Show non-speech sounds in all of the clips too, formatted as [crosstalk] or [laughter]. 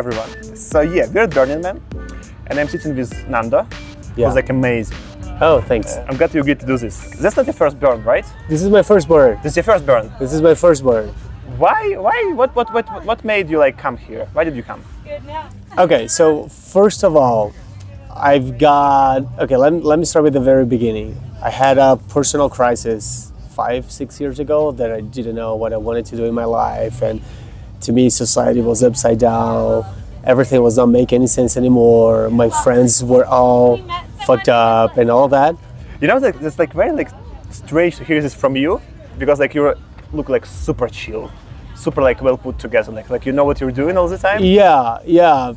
hi everyone. So yeah, we're at Burning Man, and I'm sitting with Nando. Yeah. was like amazing. Oh, thanks. I'm glad you agreed to do this. That's not your first burn, right? This is my first burn. This is your first burn. This is my first burn. Why? Why? What? What? What? What made you like come here? Why did you come? Okay, so first of all, I've got. Okay, let, let me start with the very beginning. I had a personal crisis five, six years ago that I didn't know what I wanted to do in my life. And to me, society was upside down. Everything was not making any sense anymore. My friends were all fucked up and all that. You know, like, it's like very like strange to hear this from you because like you look like super chill, super like well put together. Like like you know what you're doing all the time. Yeah, yeah.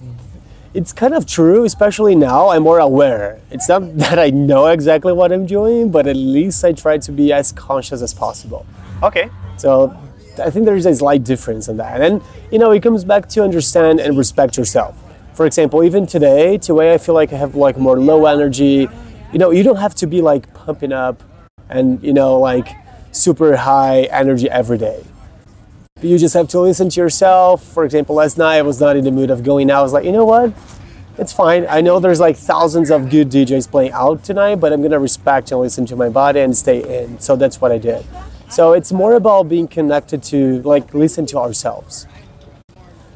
It's kind of true, especially now. I'm more aware. It's not [laughs] that I know exactly what I'm doing, but at least I try to be as conscious as possible. Okay. So I think there's a slight difference in that. And, you know, it comes back to understand and respect yourself. For example, even today, today I feel like I have like more low energy. You know, you don't have to be like pumping up and, you know, like super high energy every day you just have to listen to yourself. For example, last night I was not in the mood of going out. I was like, you know what? It's fine. I know there's like thousands of good DJs playing out tonight, but I'm gonna respect and listen to my body and stay in. So that's what I did. So it's more about being connected to like listen to ourselves.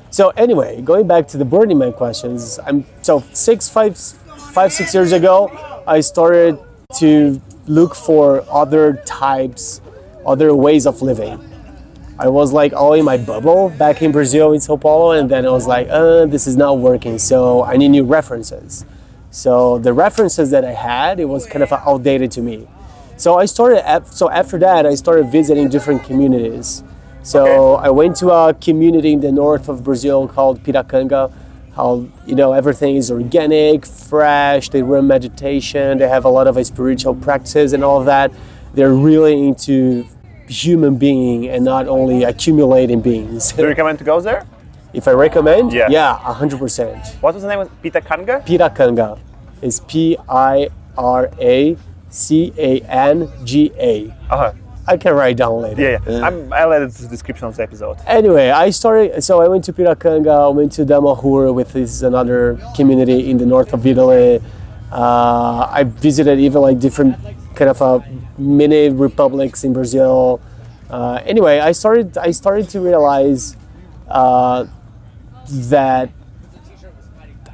So anyway, going back to the Burning Man questions, I'm so six, five, five, six years ago, I started to look for other types, other ways of living. I was like all in my bubble back in Brazil in Sao Paulo, and then I was like, uh, this is not working. So I need new references. So the references that I had, it was kind of outdated to me. So I started. So after that, I started visiting different communities. So Okay. I went to a community in the north of Brazil called Piracanga. How you know everything is organic, fresh. They run meditation. They have a lot of spiritual practices and all of that. They're really into human being and not only accumulating beings. Do you recommend to go there? if I recommend, Yeah. yeah, hundred percent. What was the name of Pitacanga? Piracanga is P I R A C A N G A. Uh-huh. I can write down later. Yeah, yeah. I'm, I'll add it to the description of the episode. Anyway, I started. So I went to Piracanga. I went to Damanhur, with this is another community in the north of Italy. Uh, I visited even like different kind of uh, mini republics in Brazil. Uh, anyway, I started. I started to realize uh, that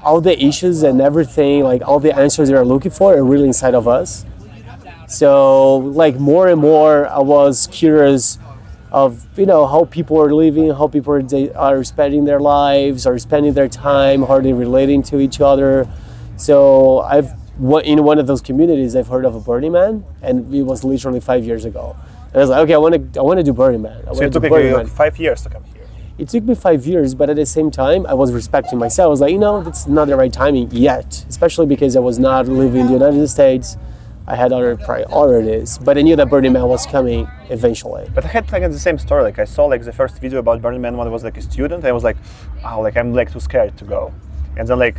all the issues and everything, like all the answers they are looking for, are really inside of us. So, like more and more, I was curious of you know how people are living, how people are, are spending their lives, are spending their time, how are they relating to each other. So I've in one of those communities, I've heard of a Burning Man, and it was literally five years ago. And I was like, okay, I want to, I want to do Burning Man. I So it took like, you Man. five years to come here. It took me five years, but at the same time, I was respecting myself. I was like, you know, it's not the right timing yet, especially because I was not living in the United States. I had other priorities, but I knew that Burning Man was coming eventually. But I had like the same story. Like I saw like the first video about Burning Man when I was like a student. And I was like, oh, like I'm like too scared to go. And then like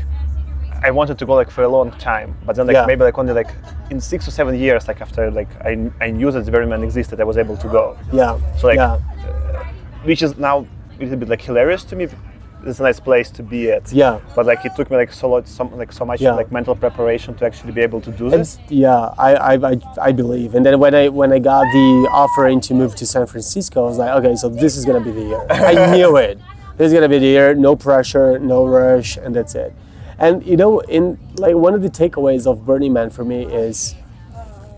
I wanted to go like for a long time. But then like Yeah. maybe like only like in six or seven years, like after like I, I knew that the Burning Man existed, I was able to go. Yeah. So, like, yeah. Uh, which is now a little bit like hilarious to me. It's a nice place to be at. Yeah. But like it took me like so lot, some like so much Yeah. like mental preparation to actually be able to do And this. yeah, I, I, I, I believe. And then when I when I got the offering to move to San Francisco, I was like, okay, so this is gonna be the year. I [laughs] knew it. This is gonna be the year. No pressure, no rush, and that's it. And you know, in like one of the takeaways of Burning Man for me is,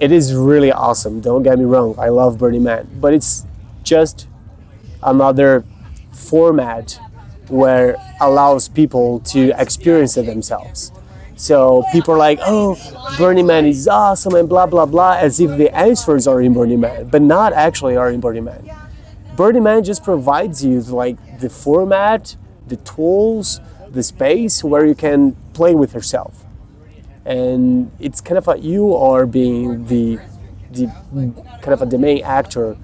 it is really awesome. Don't get me wrong. I love Burning Man, but it's just another format where allows people to experience it themselves. So people are like, oh, Burning Man is awesome and blah blah blah, as if the answers are in Burning Man, but not actually are in Burning Man. Burning Man just provides you like the format, the tools, the space where you can play with yourself. And it's kind of a, you are being the, the kind of a, the main actor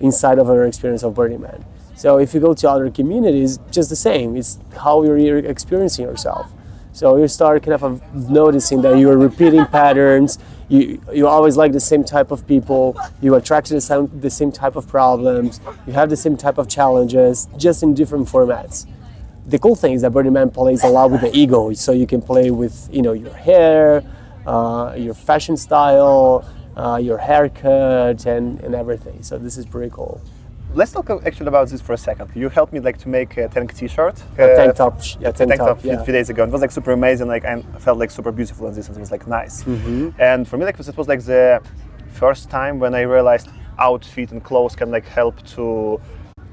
inside of our experience of Burning Man. So if you go to other communities, just the same. It's how you're experiencing yourself. So you start kind of noticing that you are repeating patterns. You, you always like the same type of people. You attract the same, the same type of problems. You have the same type of challenges, just in different formats. the cool thing is that Burning Man plays a lot with the ego, so you can play with you know your hair, uh, your fashion style, uh, your haircut, and, and everything. So this is pretty cool. Let's talk actually about this for a second. You helped me like to make a tank T-shirt, A uh, tank top, yeah, tank, tank top top, a few- yeah. few days ago. It was like super amazing. Like I felt like super beautiful in this, and it was like nice. Mm-hmm. And for me, like this was like the first time when I realized outfit and clothes can like help to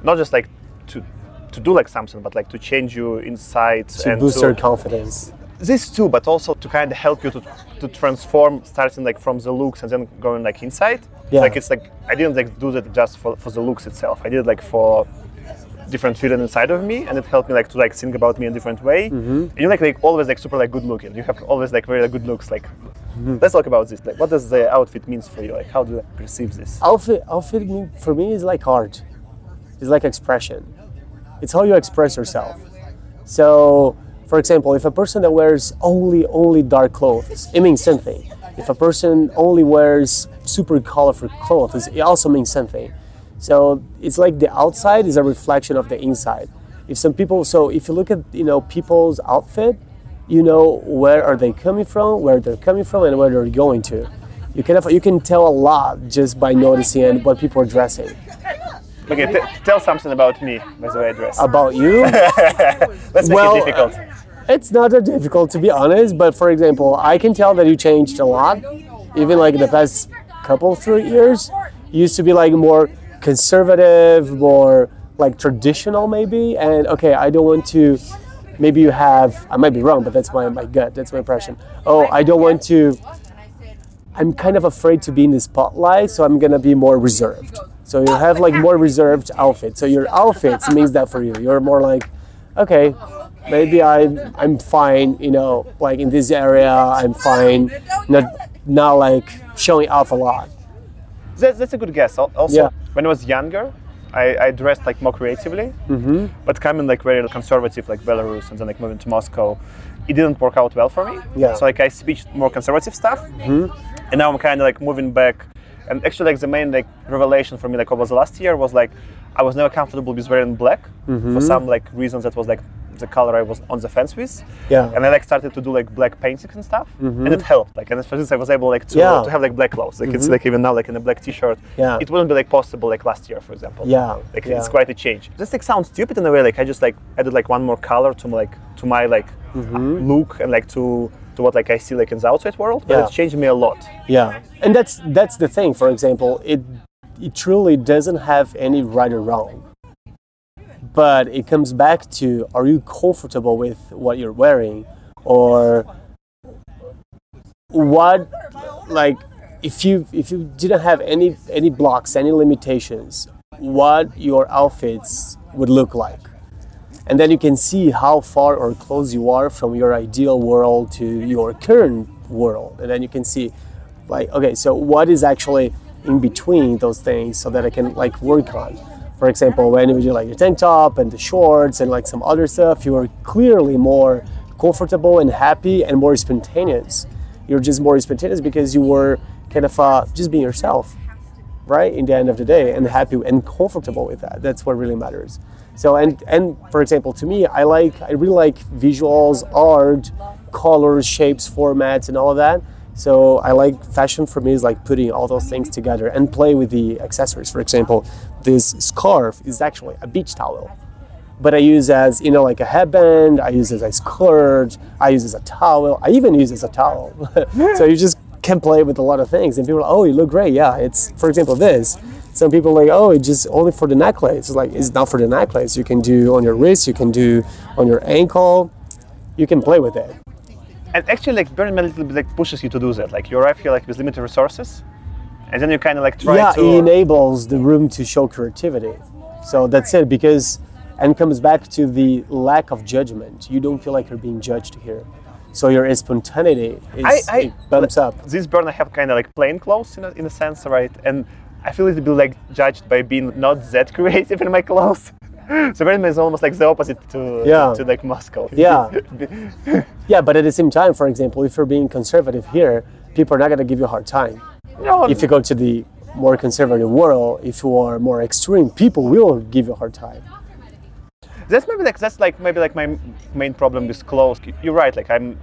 not just like to to do like something, but like to change you inside To and boost to, your confidence. This too, but also to kind of help you to, to transform, starting like from the looks and then going like inside. Yeah. Like it's like I didn't like do that just for, for the looks itself. I did like for different feeling inside of me, and it helped me like to like think about me in a different way. Mm-hmm. And you're like like always like super like good looking. You have always like very good looks. Like Mm-hmm. let's talk about this. Like what does the outfit means for you? Like how do you like, perceive this? Outfit, outfit for me is like art. It's like expression. It's how you express yourself. So, for example, if a person that wears only only dark clothes, it means something. If a person only wears super colorful clothes, it also means something. So it's like the outside is a reflection of the inside. If some people, so if you look at you know people's outfit, you know where are they coming from, where they're coming from, and where they're going to. You can you can tell a lot just by noticing what people are dressing. Okay, t- tell something about me by the way I dress. About you, [laughs] let's make well, it difficult. It's not that difficult to be honest. But for example, I can tell that you changed a lot, even like the past couple three years. Used to be like more conservative, more like traditional maybe. And okay, I don't want to. Maybe you have. I might be wrong, but that's my my gut. That's my impression. Oh, I don't want to. I'm kind of afraid to be in the spotlight, so I'm gonna be more reserved. So you have like more reserved outfits. So your outfits means that for you. You're more like, okay, maybe I'm I'm fine, you know, like in this area, I'm fine, not not like showing off a lot. That's, that's a good guess. Also, Yeah. when I was younger, I, I dressed like more creatively. Mm-hmm. But coming like very conservative, like Belarus, and then like moving to Moscow, it didn't work out well for me. Yeah. So like I switched more conservative stuff, Mm-hmm. and now I'm kind of like moving back. And actually, like the main like revelation for me, like over the last year, was like I was never comfortable with wearing black Mm-hmm. for some like reasons that was like the color I was on the fence with. Yeah. Mm-hmm. And I like started to do like black paintings and stuff, and it helped. Like, and for this, I was able like to, Yeah. Mm-hmm. to have like black clothes. Like it's like even now like in a black T-shirt. Yeah. It wouldn't be like possible like last year, for example. Yeah, Like yeah. it's quite a change. This like sounds stupid in a way. Like I just like added like one more color to my, like to my like Mm-hmm. look and like to to what like I see like in the outside world. But Yeah. it's changed me a lot. Yeah, and that's that's the thing. For example, it it truly doesn't have any right or wrong, but it comes back to: Are you comfortable with what you're wearing, or what? Like, if you if you didn't have any any blocks, any limitations, what your outfits would look like? And then you can see how far or close you are from your ideal world to your current world. And then you can see like okay so what is actually in between those things so that i can like work on for example when you do like your tank top and the shorts and like some other stuff you are clearly more comfortable and happy and more spontaneous. You're just more spontaneous because you were kind of uh, just being yourself right in the end of the day and happy and comfortable with that. That's what really matters. So and and for example to me i like i really like visuals art colors shapes formats and all of that so i like fashion for me is like putting all those things together and play with the accessories for example this scarf is actually a beach towel but I use as you know like a headband. I use as a skirt. I use as a towel. I even use as a towel. [laughs] so you just can play with a lot of things, and people are like, oh, you look great. Yeah, it's for example this. Some people like, oh, it's just only for the necklace. It's like it's not for the necklace. You can do on your wrist. You can do on your ankle. You can play with it. And actually, like Burning Man a little bit like pushes you to do that. Like you arrive here like with limited resources, and then you kind of like try yeah, to. it enables the room to show creativity. So that's it because and comes back to the lack of judgment. You don't feel like you're being judged here. So your spontaneity is I- I- it bumps up. this burn I have kind of like plain clothes in a, in a sense, right? And I feel a little bit like judged by being not that [laughs] creative in my clothes. [laughs] so Man is almost like the opposite to Yeah. to like Moscow. Yeah. [laughs] Yeah, but at the same time, for example, if you're being conservative here, people are not going to give you a hard time. no, If you go to the more conservative world, if you are more extreme, people will give you a hard time. that's maybe like that's like maybe like my main problem with clothes. You're right. Like I'm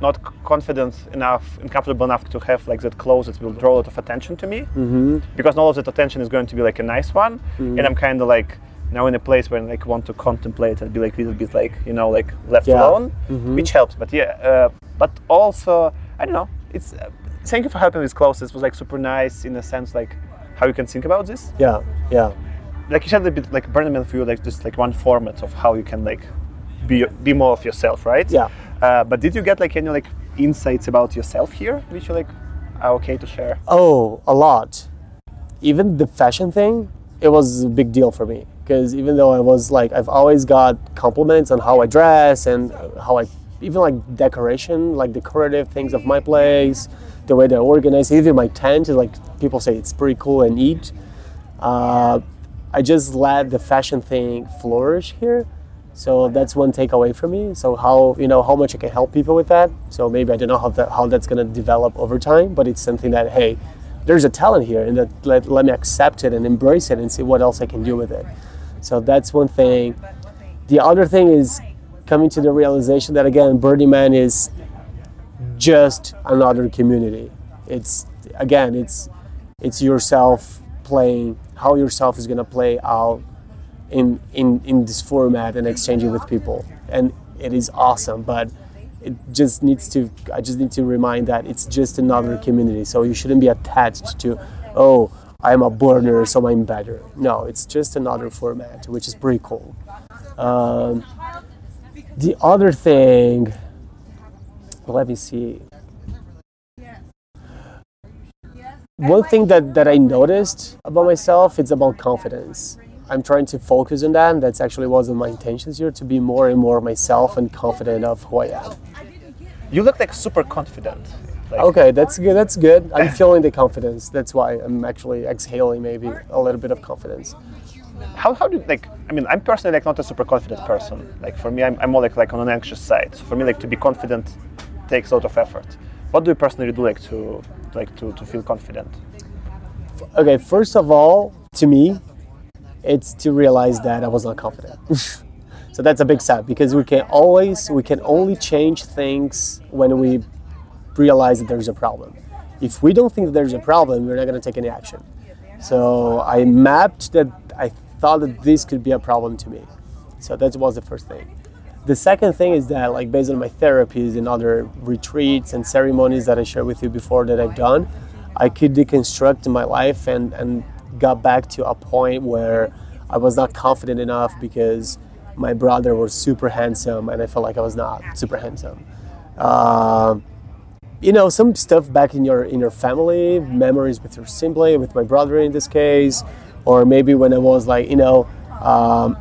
not confident enough and comfortable enough to have like that clothes that will draw a lot of attention to me Mm-hmm. because all of that attention is going to be like a nice one and i'm kind of like now in a place where I like want to contemplate and be like a little bit like you know like left Yeah. alone Mhm. which helps but yeah uh, but also i don't know it's uh, thank you for helping with clothes this was like super nice in a sense like how you can think about this Yeah, yeah. like you said a bit like burning man for you like just like one format of how you can like be be more of yourself right Yeah. uh, but did you get like any like insights about yourself here which you like are okay to share Oh, a lot. Even the fashion thing, it was a big deal for me because even though I was like, I've always got compliments on how I dress and how I, even like decoration, like decorative things of my place, the way they're organized, even my tent is like people say it's pretty cool and neat. Uh, I just let the fashion thing flourish here. So that's one takeaway for me. So how you know how much I can help people with that. So maybe I don't know how that how that's gonna develop over time, but it's something that hey, there's a talent here, and that let, let me accept it and embrace it and see what else I can do with it. So that's one thing. The other thing is coming to the realization that again, Burning Man is just another community. It's again, it's it's yourself playing how yourself is gonna play out in in in this format and exchanging with people, and it is awesome. But it just needs to. I just need to remind that it's just another community. So you shouldn't be attached to, oh, I'm a burner, so I'm better. No, it's just another format, which is pretty cool. Um, the other thing, let me see. One thing that, that I noticed about myself, it's about confidence. I'm trying to focus on that. That's actually was of my intentions here to be more and more myself and confident of who I am. you look like super confident like, Okay, that's good. That's good. I'm [laughs] feeling the confidence. That's why I'm actually exhaling maybe a little bit of confidence. how, how do you like i mean i'm personally like not a super confident person like for me i'm, I'm more like like on an anxious side so for me like to be confident takes a lot of effort what do you personally do like to like to, to feel confident Okay, first of all, to me, it's to realize that I was not confident. [laughs] so that's a big step because we can always we can only change things when we realize that there's a problem. If we don't think that there's a problem, we're not going to take any action. So I mapped that I thought that this could be a problem to me. So that was the first thing. The second thing is that, like, based on my therapies and other retreats and ceremonies that I shared with you before that I've done, I could deconstruct my life and, and got back to a point where I was not confident enough because my brother was super handsome and I felt like I was not super handsome. Um you know some stuff back in your in your family memories with your sibling with my brother in this case or maybe when i was like you know um,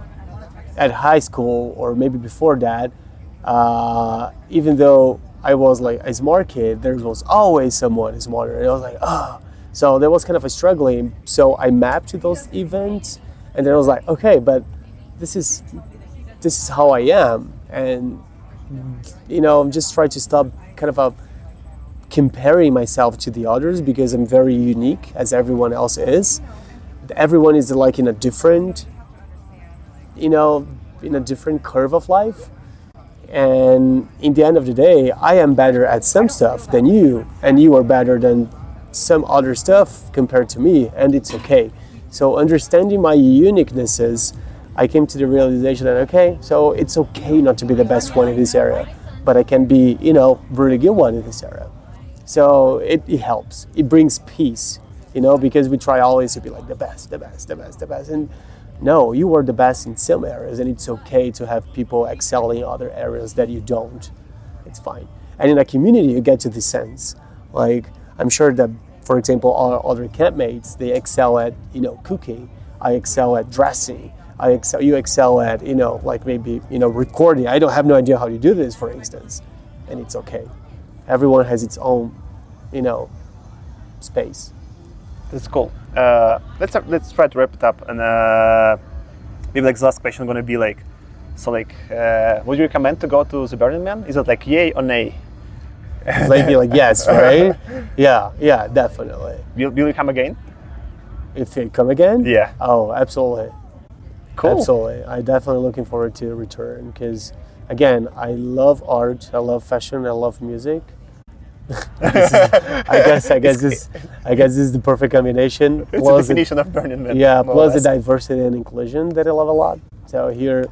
at high school or maybe before that uh, even though i was like a smart kid there was always someone smarter. And i was like oh so there was kind of a struggling. So i mapped to those events and then i was like okay but this is this is how i am. And you know i'm just trying to stop kind of a comparing myself to the others because I'm very unique as everyone else is. Everyone is like in a different, you know, in a different curve of life. And in the end of the day, I am better at some stuff than you, and you are better than some other stuff compared to me, and it's okay. So, understanding my uniquenesses, I came to the realization that okay, so it's okay not to be the best one in this area, but I can be, you know, really good one in this area. So it, it helps. It brings peace, you know, because we try always to be like the best, the best, the best, the best. And no, you are the best in some areas, and it's okay to have people excel in other areas that you don't. It's fine. And in a community, you get to this sense. Like, I'm sure that, for example, our other campmates, they excel at, you know, cooking. I excel at dressing. I excel, you excel at, you know, like maybe, you know, recording. I don't have no idea how to do this, for instance. And it's okay everyone has its own, you know, space. That's cool. Uh, let's let's try to wrap it up, and uh, maybe like the last question going to be like, so like, uh, would you recommend to go to the Burning Man? Is it like yay or nay? Maybe like yes, [laughs] right? Yeah, yeah, definitely. Will, will you come again? If you come again? Yeah. Oh, absolutely. Cool. Absolutely. I definitely looking forward to return because, again, I love art, I love fashion, I love music. [laughs] Is- I guess I [laughs] guess this I guess this is the perfect combination. It's Plus the- definition of Burning Man. yeah, plus the diversity and inclusion that I love a lot. So here,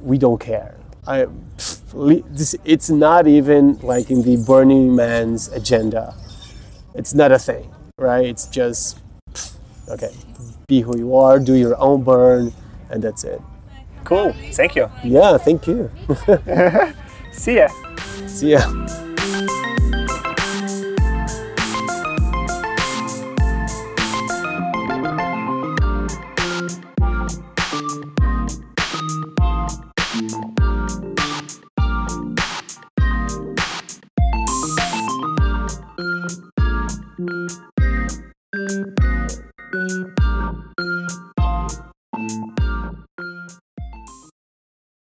we don't care. I, this, it's not even like in the Burning Man's agenda. It's not a thing, right? It's just, okay, be who you are, do your own burn, and that's it. Cool. Thank you. Yeah, thank you. [laughs] See ya. See ya.